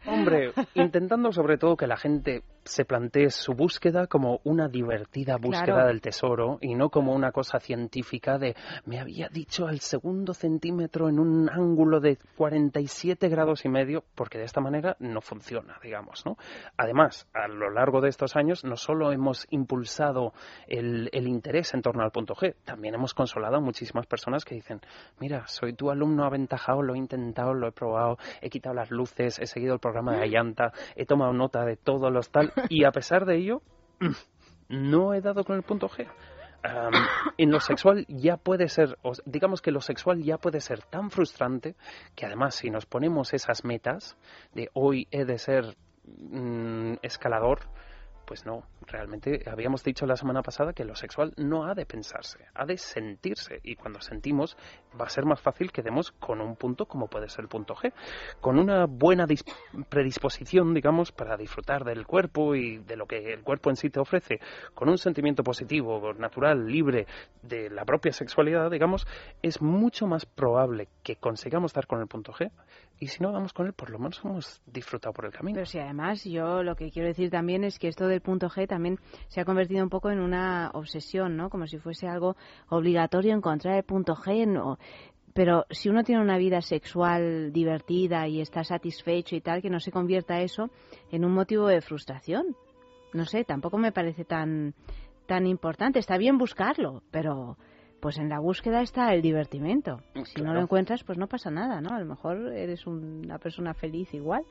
C: Hombre, intentando sobre todo que la gente se plantee su búsqueda como una divertida búsqueda del tesoro y no como una cosa científica de me había dicho al segundo centímetro en un ángulo de 47 grados y medio, porque de esta manera no funciona, digamos, ¿no? Además, a lo largo de estos años no solo hemos impulsado el, el interés en torno al punto G, también hemos consolado a muchísimas personas que dicen, mira, soy tu alumno aventajado, lo he intentado, lo he probado, he quitado las luces, he seguido el programa de Ayanta, he tomado nota de todos los tal y a pesar de ello, no he dado con el punto G. en lo sexual ya puede ser, digamos que lo sexual ya puede ser tan frustrante que además si nos ponemos esas metas de hoy he de ser mm, escalador, pues no, realmente habíamos dicho la semana pasada que lo sexual no ha de pensarse, ha de sentirse. Y cuando sentimos va a ser más fácil que demos con un punto como puede ser el punto G. Con una buena predisposición, digamos, para disfrutar del cuerpo y de lo que el cuerpo en sí te ofrece, con un sentimiento positivo, natural, libre de la propia sexualidad, digamos, es mucho más probable que consigamos dar con el punto G. Y si no damos con él, por lo menos hemos disfrutado por el camino.
A: Pero si además yo lo que quiero decir también es que esto de el punto G también se ha convertido un poco en una obsesión, ¿no? Como si fuese algo obligatorio encontrar el punto G. No. Pero si uno tiene una vida sexual divertida y está satisfecho y tal, que no se convierta eso en un motivo de frustración. No sé, tampoco me parece tan, tan importante. Está bien buscarlo, pero pues en la búsqueda está el divertimento. Si no lo encuentras, pues no pasa nada, ¿no? A lo mejor eres una persona feliz igual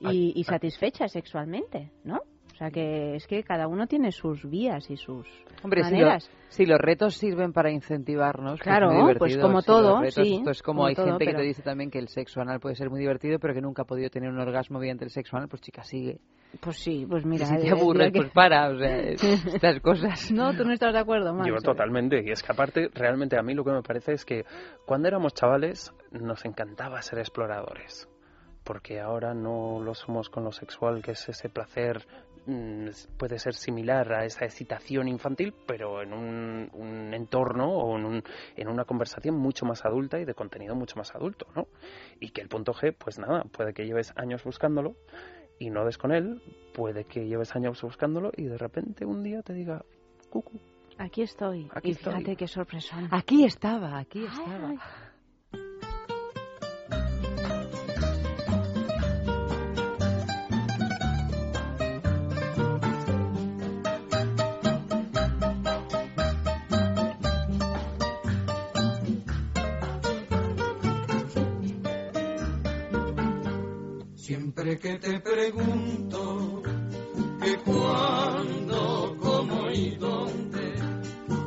A: y, y satisfecha sexualmente, ¿no? Sea que es que cada uno tiene sus vías y sus
B: Hombre, si, lo-
A: maneras.
B: si los retos sirven para incentivarnos,
A: Claro,
B: pues, muy
A: pues como
B: Si
A: todo,
B: retos-
A: sí,
B: Esto es como,
A: como
B: hay
A: todo,
B: gente que
A: pero-
B: te dice también que el sexo anal puede ser muy divertido, pero que nunca ha podido tener un orgasmo mediante el sexo anal, pues chica, sigue.
A: Pues sí, pues mira.
B: Si te
A: eh,
B: aburres,
A: que-
B: pues para, o sea, estas cosas.
A: No, tú no estás de acuerdo, Max.
C: Yo totalmente, y es que aparte, realmente a mí lo que me parece es que cuando éramos chavales nos encantaba ser exploradores, porque ahora no lo somos con lo sexual, que es ese placer, puede ser similar a esa excitación infantil, pero en un, un entorno o en, un- en una conversación mucho más adulta y de contenido mucho más adulto, ¿no? Y que el punto G, pues nada, puede que lleves años buscándolo y no des con él, puede que lleves años buscándolo y de repente un día te diga, cucu,
A: Aquí estoy.
C: Aquí
A: y
C: estoy.
A: fíjate qué sorpresón.
B: Aquí estaba, aquí estaba.
J: Que te pregunto que cuándo, cómo y dónde,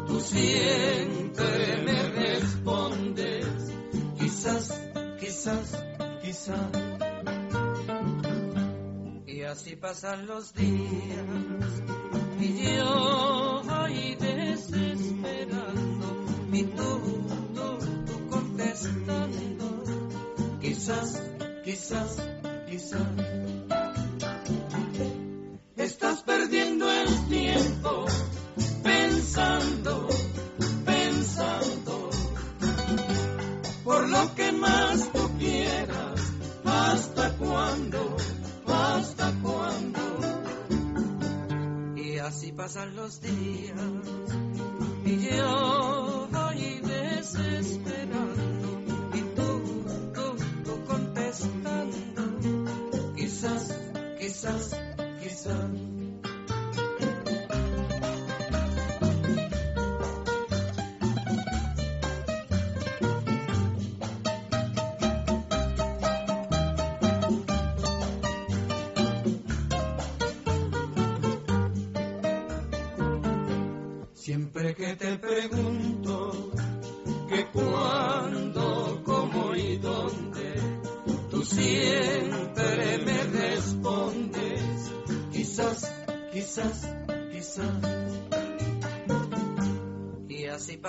J: tú siempre me respondes, quizás, quizás, quizás. Y así pasan los días y yo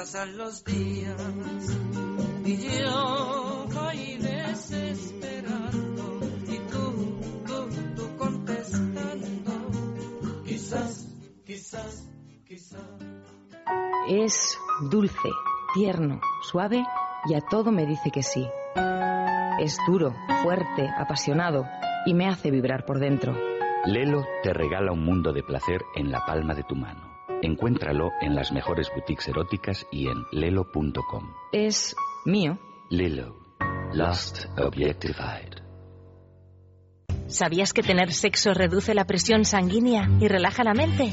J: pasan los días y yo voy desesperando y tú, tú, tú contestando, quizás, quizás, quizás.
L: Es dulce, tierno, suave y a todo me dice que sí. Es duro, fuerte, apasionado y me hace vibrar por dentro.
M: Lelo te regala un mundo de placer en la palma de tu mano. Encuéntralo en las mejores boutiques eróticas y en lelo.com.
L: Es mío.
M: Lelo. Lost Objectified.
K: ¿Sabías que tener sexo reduce la presión sanguínea y relaja la mente?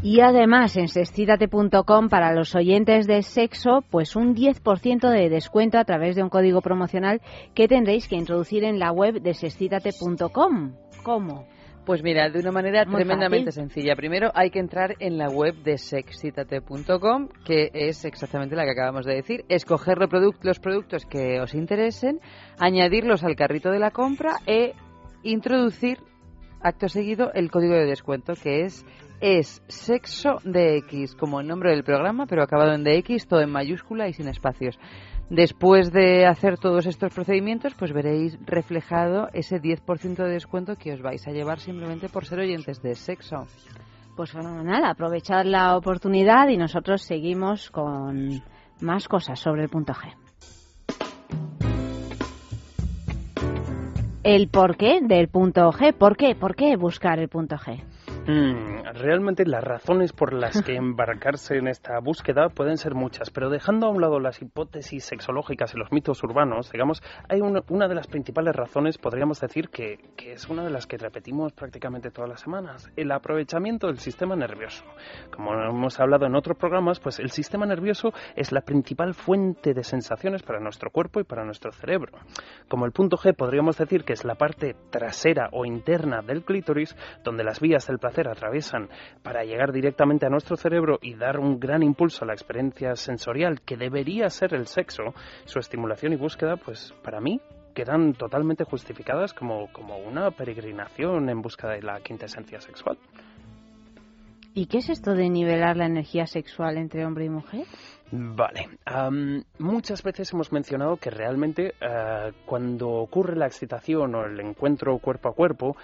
A: Y además en sexcitate.com para los oyentes de sexo, pues un 10% de descuento a través de un código promocional que tendréis que introducir en la web de sexcitate.com. ¿Cómo?
B: Pues mira, de una manera
A: Muy
B: tremendamente
A: fácil.
B: sencilla. Primero hay que entrar en la web de sexitate.com, que es exactamente la que acabamos de decir. Escoger los productos que os interesen, añadirlos al carrito de la compra e introducir acto seguido el código de descuento, que es es sexo DX, como el nombre del programa, pero acabado en DX, todo en mayúscula y sin espacios. Después de hacer todos estos procedimientos, pues veréis reflejado ese 10% de descuento que os vais a llevar simplemente por ser oyentes de sexo.
A: Pues fenomenal, aprovechad la oportunidad y nosotros seguimos con más cosas sobre el punto G. el porqué del punto G. ¿Por qué? ¿Por qué buscar el punto G?
C: Mm, realmente las razones por las que embarcarse en esta búsqueda pueden ser muchas, pero dejando a un lado las hipótesis sexológicas y los mitos urbanos, digamos, hay una, una de las principales razones, podríamos decir, que, que, es una de las que repetimos prácticamente todas las semanas, el aprovechamiento del sistema nervioso. Como hemos hablado en otros programas, pues el sistema nervioso es la principal fuente de sensaciones para nuestro cuerpo y para nuestro cerebro. Como el punto G podríamos decir que es la parte trasera o interna del clítoris, donde las vías del placer atravesan para llegar directamente a nuestro cerebro y dar un gran impulso a la experiencia sensorial que debería ser el sexo, su estimulación y búsqueda, pues para mí quedan totalmente justificadas como, como una peregrinación en busca de la quintesencia sexual.
A: ¿Y qué es esto de nivelar la energía sexual entre hombre y mujer?
C: Vale. Um, muchas veces hemos mencionado que realmente uh, cuando ocurre la excitación o el encuentro cuerpo a cuerpo,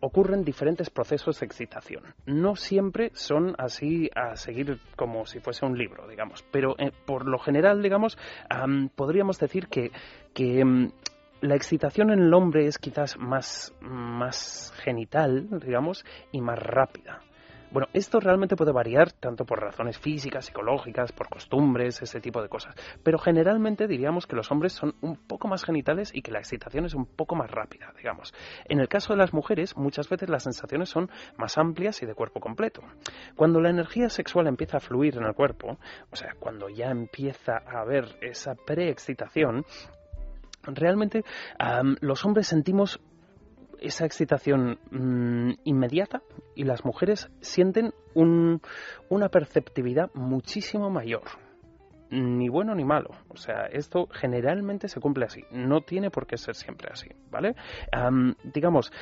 C: ocurren diferentes procesos de excitación. No siempre son así a seguir como si fuese un libro, digamos, pero eh, por lo general, digamos, um, podríamos decir que, que la excitación en el hombre es quizás más, más genital, digamos, y más rápida. Bueno, esto realmente puede variar tanto por razones físicas, psicológicas, por costumbres, ese tipo de cosas. Pero generalmente diríamos que los hombres son un poco más genitales y que la excitación es un poco más rápida, digamos. En el caso de las mujeres, muchas veces las sensaciones son más amplias y de cuerpo completo. Cuando la energía sexual empieza a fluir en el cuerpo, o sea, cuando ya empieza a haber esa preexcitación, realmente los hombres sentimos esa excitación mmm, inmediata y las mujeres sienten un, una perceptividad muchísimo mayor. Ni bueno ni malo. O sea, esto generalmente se cumple así. No tiene por qué ser siempre así, ¿vale? Digamos,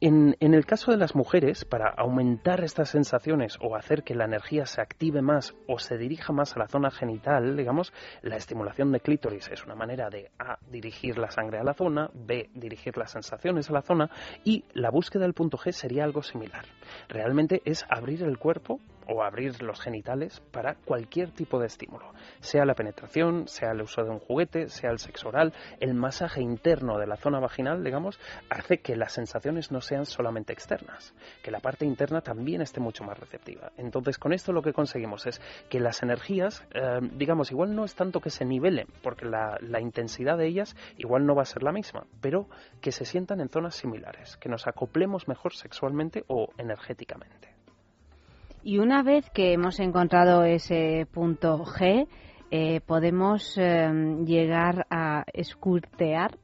C: en, en, el caso de las mujeres, para aumentar estas sensaciones o hacer que la energía se active más o se dirija más a la zona genital, digamos, la estimulación de clítoris es una manera de A, dirigir la sangre a la zona, B, dirigir las sensaciones a la zona y la búsqueda del punto G sería algo similar. Realmente es abrir el cuerpo o abrir los genitales para cualquier tipo de estímulo, sea la penetración, sea el uso de un juguete, sea el sexo oral, el masaje interno de la zona vaginal, digamos, hace que las sensaciones no sean solamente externas, que la parte interna también esté mucho más receptiva. Entonces, con esto lo que conseguimos es que las energías, eh, digamos, igual no es tanto que se nivelen, porque la, la intensidad de ellas igual no va a ser la misma, pero que se sientan en zonas similares, que nos acoplemos mejor sexualmente o energéticamente.
A: Y una vez que hemos encontrado ese punto G, eh, podemos eh, llegar a escurtear.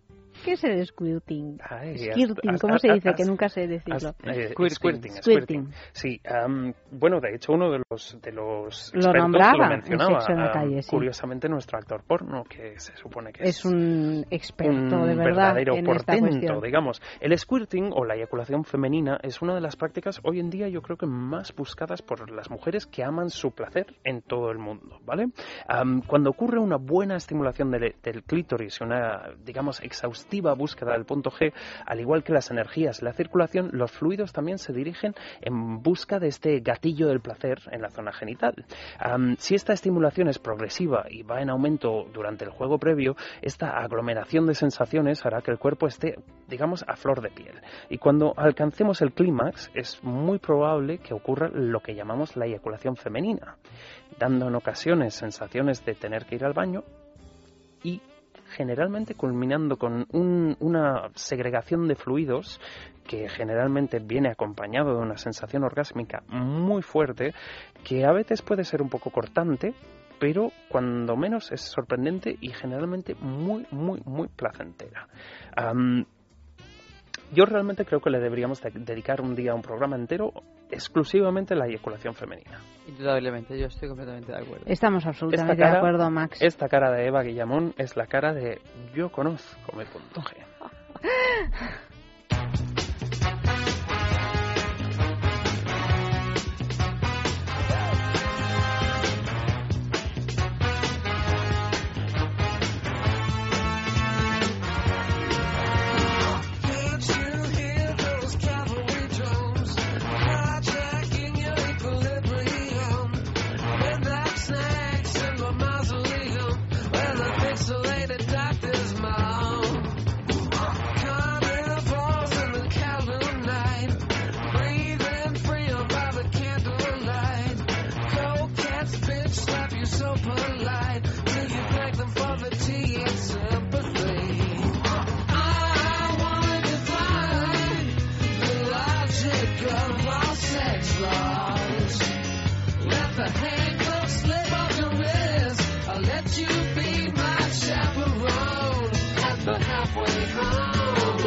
A: ¿Qué es el squirting?
C: Ay,
A: Squirting, ¿cómo se dice? que nunca sé decirlo.
C: eh,
B: Squirting.
C: squirting,
A: Squirting.
C: Sí, am, bueno, de hecho uno de los de los
A: Lo
C: expertos
A: nombraba
C: lo
A: en
C: mencionaba.
A: En la calle, sí.
C: Curiosamente nuestro actor porno, que se supone que
A: Es un experto,
C: un
A: de verdad,
C: verdadero
A: en esta
C: portento,
A: cuestión.
C: digamos. El squirting o la eyaculación femenina es una de las prácticas hoy en día yo creo que más buscadas por las mujeres que aman su placer en todo el mundo, ¿vale? Am, cuando ocurre una buena estimulación del, del clítoris y una, digamos, exhaustiva búsqueda del punto G, al igual que las energías, la circulación, los fluidos también se dirigen en busca de este gatillo del placer en la zona genital. Am, si esta estimulación es progresiva y va en aumento durante el juego previo, esta aglomeración de sensaciones hará que el cuerpo esté, digamos, a flor de piel. Y cuando alcancemos el clímax, es muy probable que ocurra lo que llamamos la eyaculación femenina, dando en ocasiones sensaciones de tener que ir al baño y generalmente culminando con un- una segregación de fluidos que generalmente viene acompañado de una sensación orgásmica muy fuerte que a veces puede ser un poco cortante pero cuando menos es sorprendente y generalmente muy muy muy placentera yo realmente creo que le deberíamos de- dedicar un día un programa entero exclusivamente a la eyaculación femenina
B: Indudablemente, yo estoy completamente de acuerdo.
A: Estamos absolutamente
C: cara-
A: de acuerdo, Max.
C: esta cara de Eva Guillamón es la cara de yo conozco mi punto G.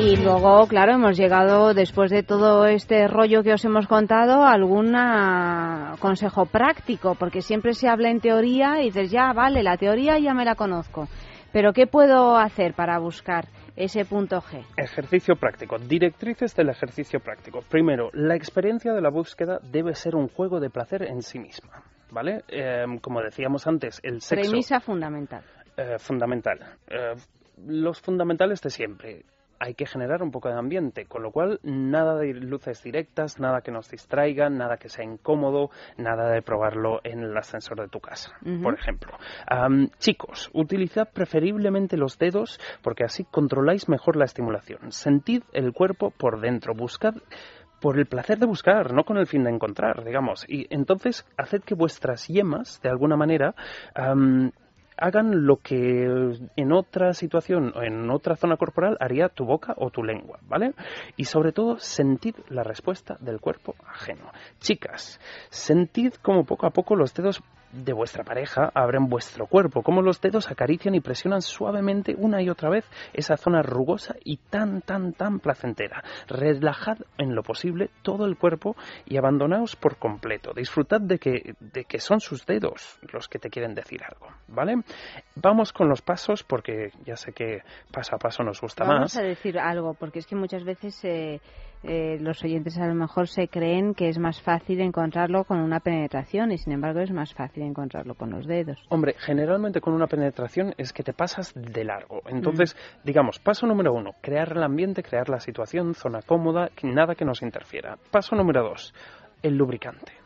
A: Y luego, claro, hemos llegado, después de todo este rollo que os hemos contado, a algún ah, consejo práctico, porque siempre se habla en teoría y dices, ya, vale, la teoría ya me la conozco. Pero, ¿qué puedo hacer para buscar ese punto G?
C: Ejercicio práctico. Directrices del ejercicio práctico. Primero, la experiencia de la búsqueda debe ser un juego de placer en sí misma. ¿Vale? Em, como decíamos antes, el sexo.
A: Premisa fundamental.
C: Eh, fundamental. Eh, los fundamentales de siempre hay que generar un poco de ambiente, con lo cual nada de luces directas, nada que nos distraiga, nada que sea incómodo, nada de probarlo en el ascensor de tu casa, por ejemplo. chicos, utilizad preferiblemente los dedos porque así controláis mejor la estimulación. Sentid el cuerpo por dentro, buscad por el placer de buscar, no con el fin de encontrar, digamos. Y entonces haced que vuestras yemas, de alguna manera, hagan lo que en otra situación o en otra zona corporal haría tu boca o tu lengua, ¿vale? Y sobre todo, sentid la respuesta del cuerpo ajeno. Chicas, sentid como poco a poco los dedos de vuestra pareja abren vuestro cuerpo, como los dedos acarician y presionan suavemente una y otra vez esa zona rugosa y tan, tan, tan placentera. Relajad en lo posible todo el cuerpo y abandonaos por completo. Disfrutad de que, de que son sus dedos los que te quieren decir algo, ¿vale? Vamos con los pasos porque ya sé que paso a paso nos gusta
A: más.
C: Vamos
A: a decir algo porque es que muchas veces eh, eh, los oyentes a lo mejor se creen que es más fácil encontrarlo con una penetración y sin embargo es más fácil encontrarlo con los dedos.
C: Hombre, generalmente con una penetración es que te pasas de largo. Entonces, mm. digamos, paso número uno, crear el ambiente, crear la situación, zona cómoda, nada que nos interfiera. Paso número dos, el lubricante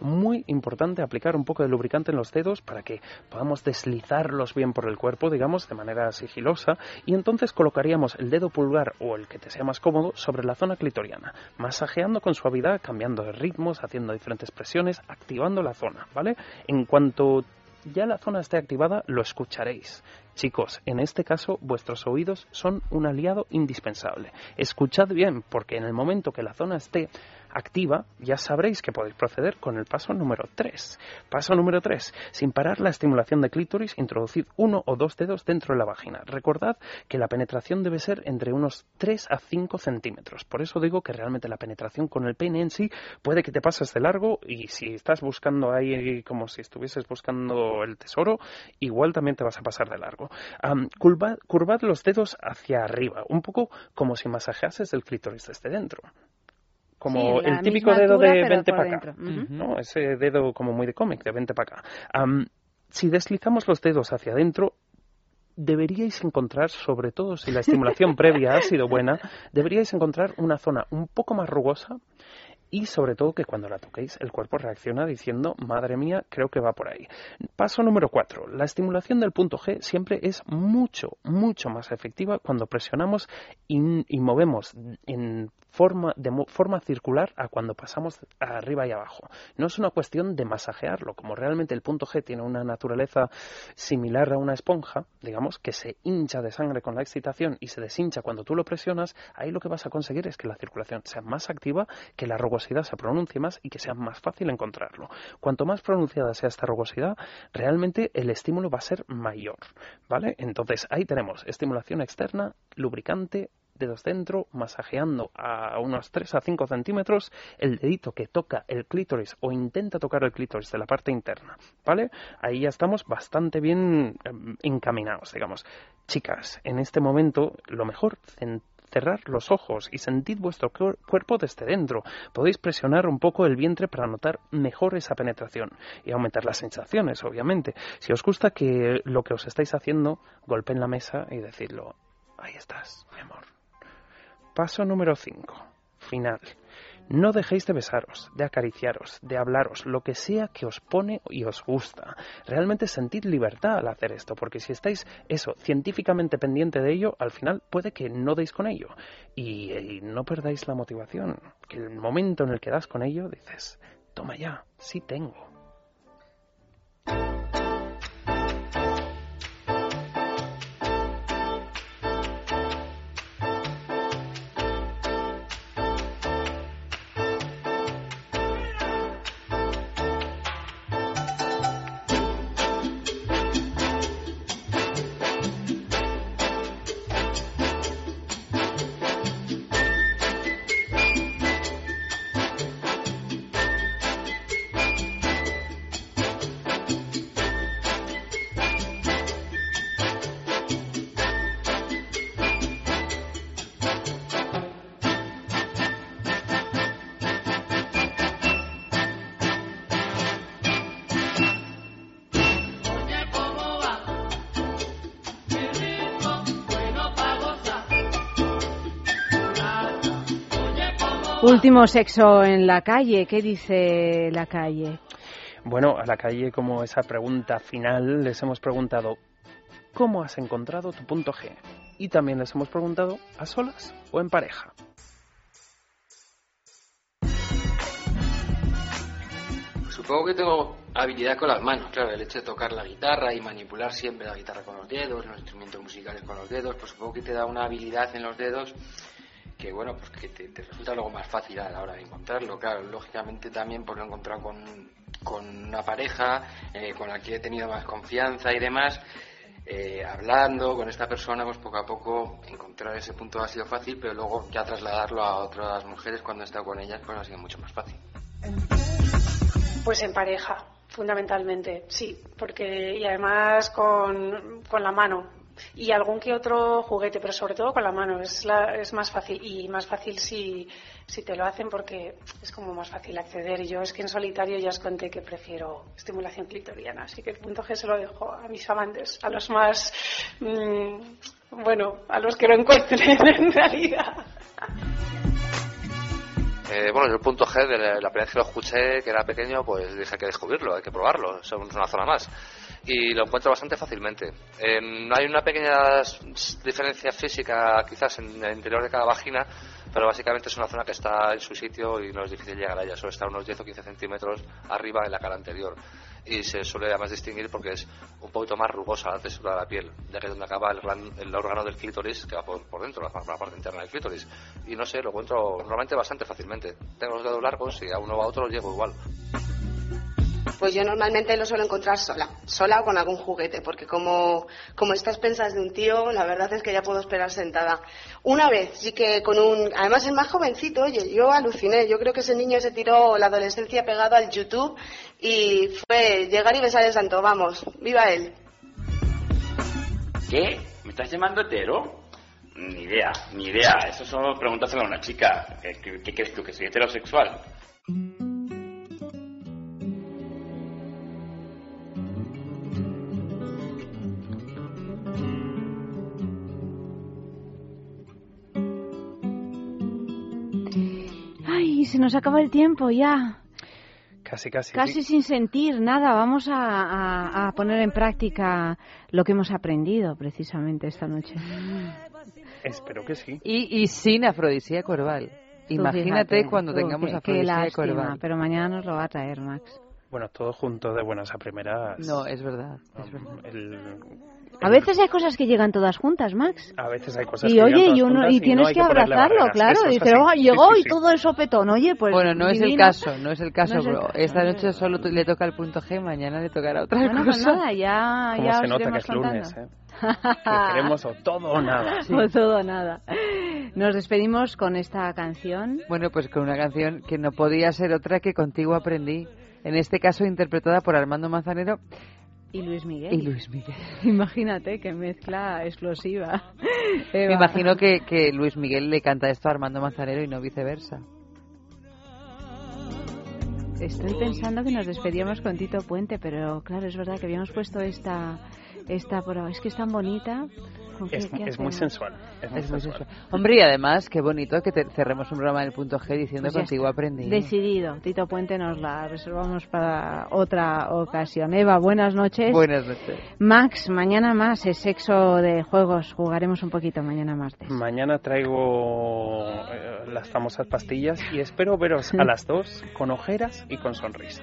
C: muy importante aplicar un poco de lubricante en los dedos para que podamos deslizarlos bien por el cuerpo, digamos, de manera sigilosa, y entonces colocaríamos el dedo pulgar o el que te sea más cómodo sobre la zona clitoriana, masajeando con suavidad, cambiando de ritmos, haciendo diferentes presiones, activando la zona, ¿vale? En cuanto ya la zona esté activada, lo escucharéis. Chicos, en este caso vuestros oídos son un aliado indispensable. Escuchad bien, porque en el momento que la zona esté activa, ya sabréis que podéis proceder con el paso número 3. Paso número 3. Sin parar la estimulación de clítoris, introducid uno o dos dedos dentro de la vagina. Recordad que la penetración debe ser entre unos 3 a 5 centímetros. Por eso digo que realmente la penetración con el pene en sí puede que te pases de largo y si estás buscando ahí como si estuvieses buscando el tesoro, igual también te vas a pasar de largo. curvad, los dedos hacia arriba, un poco como si masajeases el clítoris desde dentro como el típico dedo de vente para acá, ¿no? Ese dedo como muy de cómic, de vente para acá. si deslizamos los dedos hacia adentro, deberíais encontrar, sobre todo si la estimulación previa ha sido buena, deberíais encontrar una zona un poco más rugosa y sobre todo que cuando la toquéis el cuerpo reacciona diciendo, madre mía, creo que va por ahí. Paso número 4. La estimulación del punto G siempre es mucho, mucho más efectiva cuando presionamos y, y movemos en forma, de forma circular a cuando pasamos arriba y abajo. No es una cuestión de masajearlo, como realmente el punto G tiene una naturaleza similar a una esponja, digamos, que se hincha de sangre con la excitación y se deshincha cuando tú lo presionas, ahí lo que vas a conseguir es que la circulación sea más activa, que la rugosidad se pronuncie más y que sea más fácil encontrarlo. Cuanto más pronunciada sea esta rugosidad, realmente el estímulo va a ser mayor, ¿vale? Entonces ahí tenemos estimulación externa, lubricante, dedos dentro, masajeando a unos 3 a 5 centímetros el dedito que toca el clítoris o intenta tocar el clítoris de la parte interna, ¿vale? Ahí ya estamos bastante bien em, encaminados, digamos. Chicas, en este momento lo mejor cerrar los ojos y sentir vuestro cuerpo desde dentro. Podéis presionar un poco el vientre para notar mejor esa penetración y aumentar las sensaciones, obviamente. Si os gusta que lo que os estáis haciendo, golpeen la mesa y decidlo. Ahí estás, mi amor. Paso número 5. Final. No dejéis de besaros, de acariciaros, de hablaros, lo que sea que os pone y os gusta. Realmente sentid libertad al hacer esto, porque si estáis eso científicamente pendiente de ello, al final puede que no deis con ello y, y no perdáis la motivación. Que el momento en el que das con ello dices, toma ya, sí tengo.
A: Último sexo en la calle. ¿Qué dice la calle?
C: Bueno, a la calle, como esa pregunta final, les hemos preguntado ¿cómo has encontrado tu punto G? Y también les hemos preguntado ¿a solas o en pareja?
E: Supongo que tengo habilidad con las manos, claro, el hecho de tocar la guitarra y manipular siempre la guitarra con los dedos, los instrumentos musicales con los dedos, pues supongo que te da una habilidad en los dedos que bueno, pues que te, resulta luego más fácil a la hora de encontrarlo. Claro, lógicamente también por lo he encontrado con, con una pareja eh, con la que he tenido más confianza y demás, eh, hablando con esta persona, pues poco a poco encontrar ese punto ha sido fácil, pero luego ya trasladarlo a otras mujeres cuando he estado con ellas, pues ha sido mucho más fácil.
F: Pues en pareja, fundamentalmente, sí, porque y además con, con la mano y algún que otro juguete, pero sobre todo con la mano es, la, es más fácil y más fácil si, si te lo hacen porque es como más fácil acceder. Yo es que en solitario ya os conté que prefiero estimulación clitoriana, así que el punto G se lo dejo a mis amantes, a los más, mmm, bueno, a los que lo encuentren en realidad.
G: Eh, bueno, yo el punto G, de la, la primera vez que lo escuché, que era pequeño, pues dije hay que descubrirlo, hay que probarlo, es una zona más. Y lo encuentro bastante fácilmente. Eh, hay una pequeña diferencia física quizás en el interior de cada vagina, pero básicamente es una zona que está en su sitio y no es difícil llegar a ella, solo está unos 10 o 15 centímetros arriba en la cara anterior. Y se suele además distinguir porque es un poquito más rugosa la textura de la piel, ya que es donde acaba el, gran- el órgano del clítoris, que va por, por dentro, la, la parte interna del clítoris. Y no sé, lo encuentro normalmente bastante fácilmente. Tengo los dedos largos y a uno o a otro llego igual.
H: Pues yo normalmente lo suelo encontrar sola, sola o con algún juguete, porque como, como estas pensas de un tío, la verdad es que ya puedo esperar sentada. Una vez, sí que con un, además es más jovencito, oye, yo aluciné, yo creo que ese niño se tiró la adolescencia pegado al YouTube y fue llegar y besar el santo, vamos, viva él.
I: ¿Qué? ¿Me estás llamando hetero? Ni idea, ni idea. Eso solo preguntárselo a una chica. ¿Qué, qué- qué crees tú? ¿Que soy heterosexual?
A: Se nos acaba el tiempo ya.
C: Casi, casi.
A: Casi sin sentir nada. Vamos a, a- a poner en práctica lo que hemos aprendido precisamente esta noche.
C: Espero que sí.
B: Y, y sin afrodisíaco herbal.
A: Tú
B: Imagínate
A: fíjate,
B: cuando
A: tú,
B: tengamos
A: qué- qué
B: afrodisíaco
A: lástima,
B: herbal.
A: Pero mañana nos lo va a traer, Max.
C: Bueno, todo junto de buenas a primeras.
B: No, es verdad. Es verdad.
C: El-
A: A veces hay cosas que llegan todas juntas, Max.
C: a veces hay cosas
A: Y
C: que
A: oye,
C: llegan
A: y,
C: todas
A: uno,
C: juntas
A: y
C: no
A: tienes
C: hay
A: que
C: ponerle
A: abrazarlo, claro.
C: Eso es
A: Dice. "Oh,
C: Sí,
A: llegó
C: sí,
A: y
C: sí.
A: todo el sopetón. Oye, pues.
B: bueno, no es el caso, no es el caso,
A: No es el
B: bro. Esta
A: no es
B: noche solo tu- le toca el punto G, mañana le tocará otra
A: Bueno, pues
B: cosa.
A: nada, ya,
C: Cómo
A: ya
C: se
A: os
C: nota que es lunes,
A: contando.
C: ¿eh? Que queremos o todo o nada.
A: O todo o nada. Nos despedimos con esta canción.
B: Bueno, pues con una canción que no podía ser otra que Contigo aprendí. En este caso interpretada por Armando Manzanero
A: Y Luis Miguel.
B: y Luis Miguel.
A: Imagínate qué mezcla explosiva. Eva.
B: Me imagino que, que Luis Miguel le canta esto a Armando Manzanero y no viceversa.
A: Estoy pensando que nos despedíamos con Tito Puente, pero claro, es verdad que habíamos puesto esta, esta pero es que es tan bonita. ¿Con qué-
C: Es, muy sensual. Es muy
B: Es muy
C: sensual.
B: sensual. Hombre, y además, qué bonito que te- cerremos un programa en el punto G diciendo
A: Pues
B: Contigo aprendí.
A: Decidido. Tito Puente nos la reservamos para otra ocasión. Eva, buenas noches.
B: Buenas noches.
A: Max, mañana más es sexo de juegos. Jugaremos un poquito mañana martes.
C: Mañana traigo eh, las famosas pastillas y espero veros a las dos con ojeras y con sonrisa.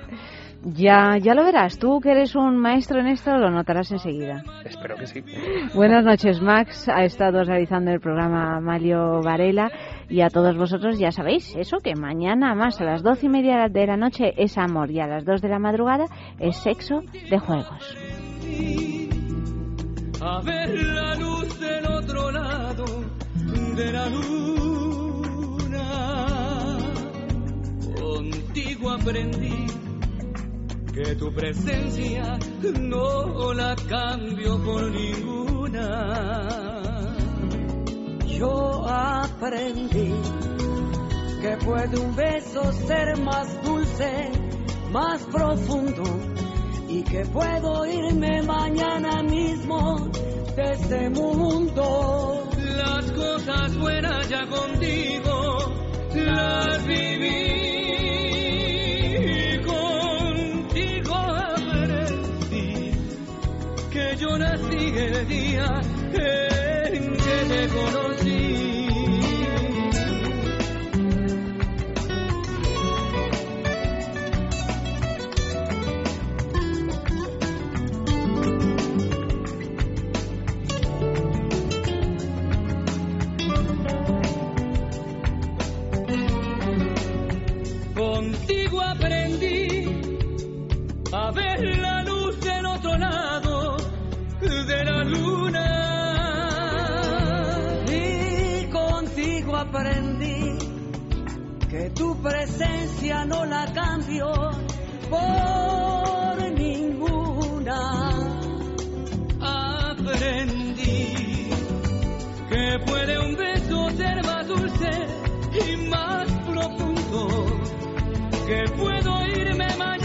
A: Ya, ya lo verás. Tú que eres un maestro en esto lo notarás enseguida.
C: Espero que sí.
A: Buenas noches, Max. Ha estado realizando el programa Mario Varela. Y a todos vosotros ya sabéis eso, que mañana más a las doce y media de la noche es amor y a las dos de la madrugada es sexo de juegos.
J: a ver la luz del otro lado de la luna. Contigo aprendí que tu presencia no la cambio por ninguna.
N: Yo aprendí que puede un beso ser más dulce, más profundo y que puedo irme mañana mismo de este mundo.
J: Las cosas buenas ya contigo
N: Savior no la cambio por ninguna. Aprendí que puede un beso ser más dulce y más profundo, que puedo irme mañana.